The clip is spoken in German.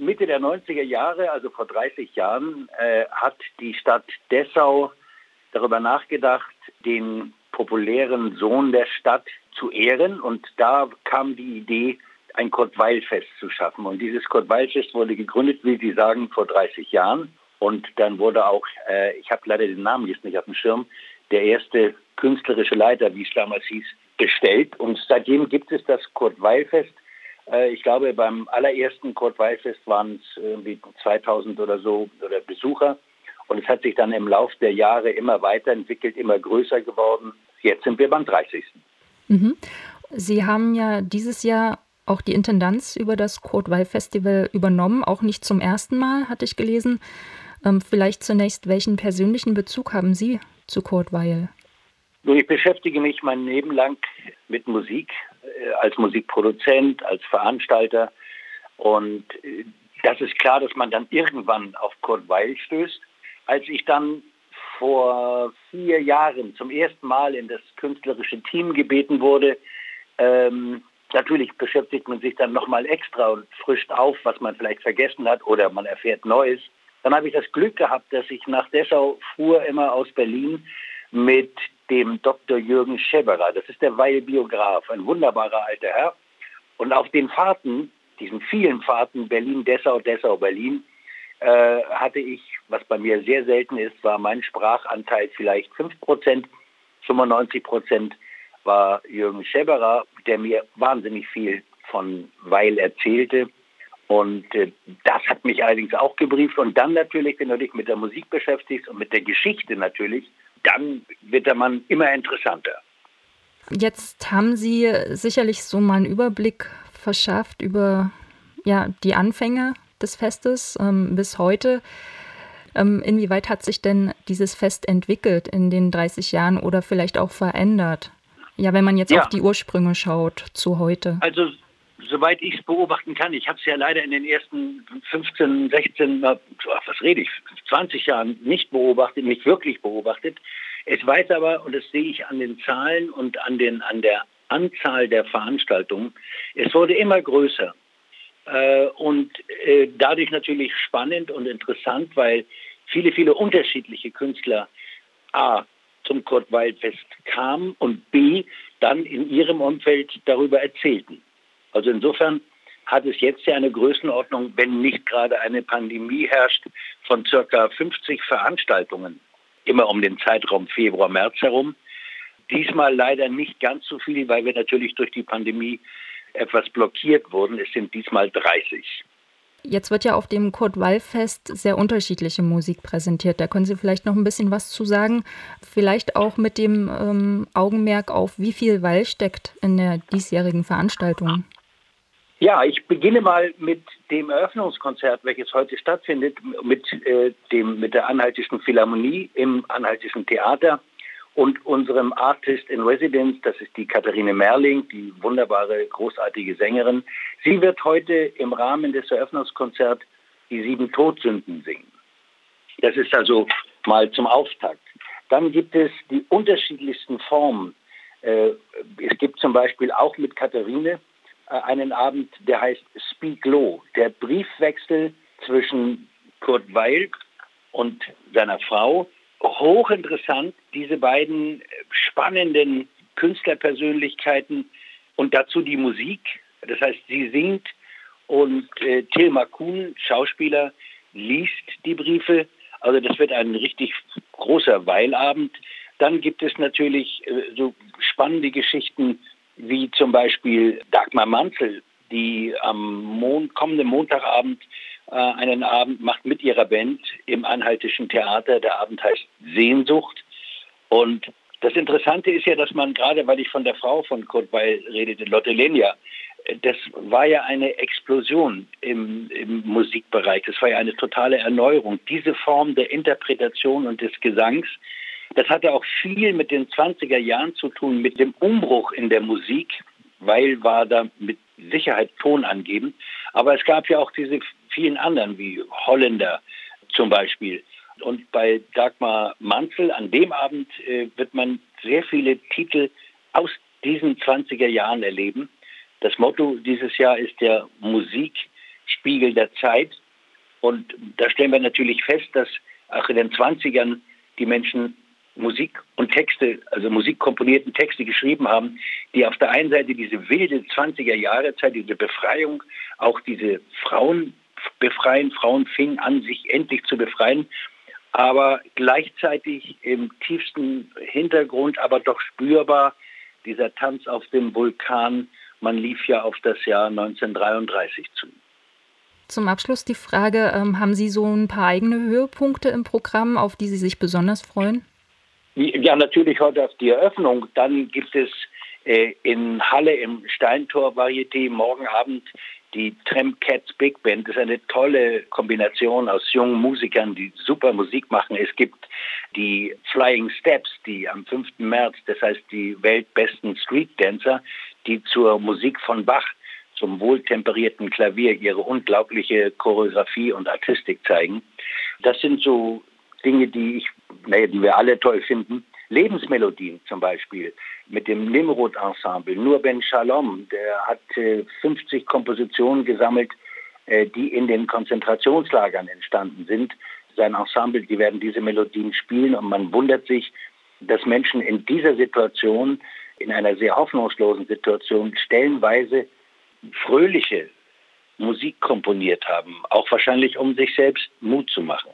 Mitte der 90er Jahre, also vor 30 Jahren, äh, hat die Stadt Dessau darüber nachgedacht, den populären Sohn der Stadt zu ehren. Und da kam die Idee, ein Kurt-Weil-Fest zu schaffen. Und dieses Kurt-Weil-Fest wurde gegründet, wie Sie sagen, vor 30 Jahren. Und dann wurde auch, äh, ich habe leider den Namen jetzt nicht auf dem Schirm, der erste künstlerische Leiter, wie es damals hieß, bestellt. Und seitdem gibt es das Kurt-Weil-Fest. Äh, ich glaube, beim allerersten Kurt-Weil-Fest waren es irgendwie 2000 oder so oder Besucher. Und es hat sich dann im Laufe der Jahre immer weiterentwickelt, immer größer geworden. Jetzt sind wir beim 30. Mhm. Sie haben ja dieses Jahr auch die Intendanz über das Kurt-Weil-Festival übernommen, auch nicht zum ersten Mal, hatte ich gelesen. Ähm, vielleicht zunächst, welchen persönlichen Bezug haben Sie zu Kurt Weil? Nun, ich beschäftige mich mein Leben lang mit Musik, als Musikproduzent, als Veranstalter. Und äh, das ist klar, dass man dann irgendwann auf Kurt Weil stößt. Als ich dann vor vier Jahren zum ersten Mal in das künstlerische Team gebeten wurde, ähm, natürlich beschäftigt man sich dann nochmal extra und frischt auf, was man vielleicht vergessen hat oder man erfährt Neues. Dann habe ich das Glück gehabt, dass ich nach Dessau fuhr, immer aus Berlin, mit dem Dr. Jürgen Scheberer. Das ist der Weil-Biograf, ein wunderbarer alter Herr. Und auf den Fahrten, diesen vielen Fahrten Berlin, Dessau, Dessau, Berlin, äh, hatte ich, was bei mir sehr selten ist, war mein Sprachanteil vielleicht 5 Prozent, 95 Prozent war Jürgen Scheberer, der mir wahnsinnig viel von Weil erzählte. Und äh, das hat mich allerdings auch gebrieft. Und dann natürlich, wenn du dich mit der Musik beschäftigst und mit der Geschichte natürlich, dann wird der Mann immer interessanter. Jetzt haben Sie sicherlich so mal einen Überblick verschafft über ja, die Anfänge des Festes ähm, bis heute. Ähm, inwieweit hat sich denn dieses Fest entwickelt in den 30 Jahren oder vielleicht auch verändert? Ja, wenn man jetzt ja. auf die Ursprünge schaut zu heute. Also soweit ich es beobachten kann, ich habe es ja leider in den ersten 15, 16, was rede ich, 20 Jahren nicht beobachtet, nicht wirklich beobachtet. Es weiß aber, und das sehe ich an den Zahlen und an, den, an der Anzahl der Veranstaltungen, es wurde immer größer. Äh, und äh, dadurch natürlich spannend und interessant, weil viele, viele unterschiedliche Künstler A zum Kurt Waldfest kamen und B dann in ihrem Umfeld darüber erzählten. Also insofern hat es jetzt ja eine Größenordnung, wenn nicht gerade eine Pandemie herrscht, von circa 50 Veranstaltungen, immer um den Zeitraum Februar, März herum. Diesmal leider nicht ganz so viel, weil wir natürlich durch die Pandemie etwas blockiert wurden. Es sind diesmal 30. Jetzt wird ja auf dem Kurt-Wall-Fest sehr unterschiedliche Musik präsentiert. Da können Sie vielleicht noch ein bisschen was zu sagen. Vielleicht auch mit dem ähm, Augenmerk auf, wie viel Wall steckt in der diesjährigen Veranstaltung. Ja, ich beginne mal mit dem Eröffnungskonzert, welches heute stattfindet, mit, äh, dem, mit der Anhaltischen Philharmonie im Anhaltischen Theater und unserem Artist in Residence, das ist die Katharine Merling, die wunderbare, großartige Sängerin. Sie wird heute im Rahmen des Eröffnungskonzerts die sieben Todsünden singen. Das ist also mal zum Auftakt. Dann gibt es die unterschiedlichsten Formen. Äh, es gibt zum Beispiel auch mit Katharine einen Abend, der heißt Speak Low, der Briefwechsel zwischen Kurt Weil und seiner Frau. Hochinteressant, diese beiden spannenden Künstlerpersönlichkeiten und dazu die Musik. Das heißt, sie singt und äh, Tilma Kuhn, Schauspieler, liest die Briefe. Also das wird ein richtig großer Weilabend. Dann gibt es natürlich äh, so spannende Geschichten wie zum Beispiel Dagmar Manzel, die am Mon kommenden Montagabend äh, einen Abend macht mit ihrer Band im Anhaltischen Theater. Der Abend heißt Sehnsucht. Und das Interessante ist ja, dass man gerade, weil ich von der Frau von Kurt Weil redete, Lotte Lenia, äh, das war ja eine Explosion im, im, Musikbereich. Das war ja eine totale Erneuerung. Diese Form der Interpretation und des Gesangs, das hatte auch viel mit den 20er Jahren zu tun, mit dem Umbruch in der Musik, weil war da mit Sicherheit Ton angeben. Aber es gab ja auch diese vielen anderen, wie Holländer zum Beispiel. Und bei Dagmar Manzel an dem Abend äh, wird man sehr viele Titel aus diesen 20er Jahren erleben. Das Motto dieses Jahr ist ja Musik Spiegel der Zeit. Und da stellen wir natürlich fest, dass auch in den 20ern die Menschen Musik und Texte, also musikkomponierten Texte geschrieben haben, die auf der einen Seite diese wilde 20er Jahre Zeit, diese Befreiung, auch diese Frauen befreien, Frauen fingen an, sich endlich zu befreien, aber gleichzeitig im tiefsten Hintergrund, aber doch spürbar, dieser Tanz auf dem Vulkan, man lief ja auf das Jahr 1933 zu. Zum Abschluss die Frage, ähm, haben Sie so ein paar eigene Höhepunkte im Programm, auf die Sie sich besonders freuen? Ja, natürlich heute auf die Eröffnung. Dann gibt es äh, in Halle im Steintor Varieté morgen Abend die Tramp Cats Big Band. Das ist eine tolle Kombination aus jungen Musikern, die super Musik machen. Es gibt die Flying Steps, die am 5. März, das heißt die weltbesten Street Dancer, die zur Musik von Bach zum wohltemperierten Klavier ihre unglaubliche Choreografie und Artistik zeigen. Das sind so Dinge, die ich, naja, die wir alle toll finden. Lebensmelodien zum Beispiel mit dem Nimrod Ensemble. Nur Ben Shalom, der hat äh, 50 Kompositionen gesammelt, äh, die in den Konzentrationslagern entstanden sind. Sein Ensemble, die werden diese Melodien spielen und man wundert sich, dass Menschen in dieser Situation, in einer sehr hoffnungslosen Situation, stellenweise fröhliche Musik komponiert haben, auch wahrscheinlich um sich selbst Mut zu machen.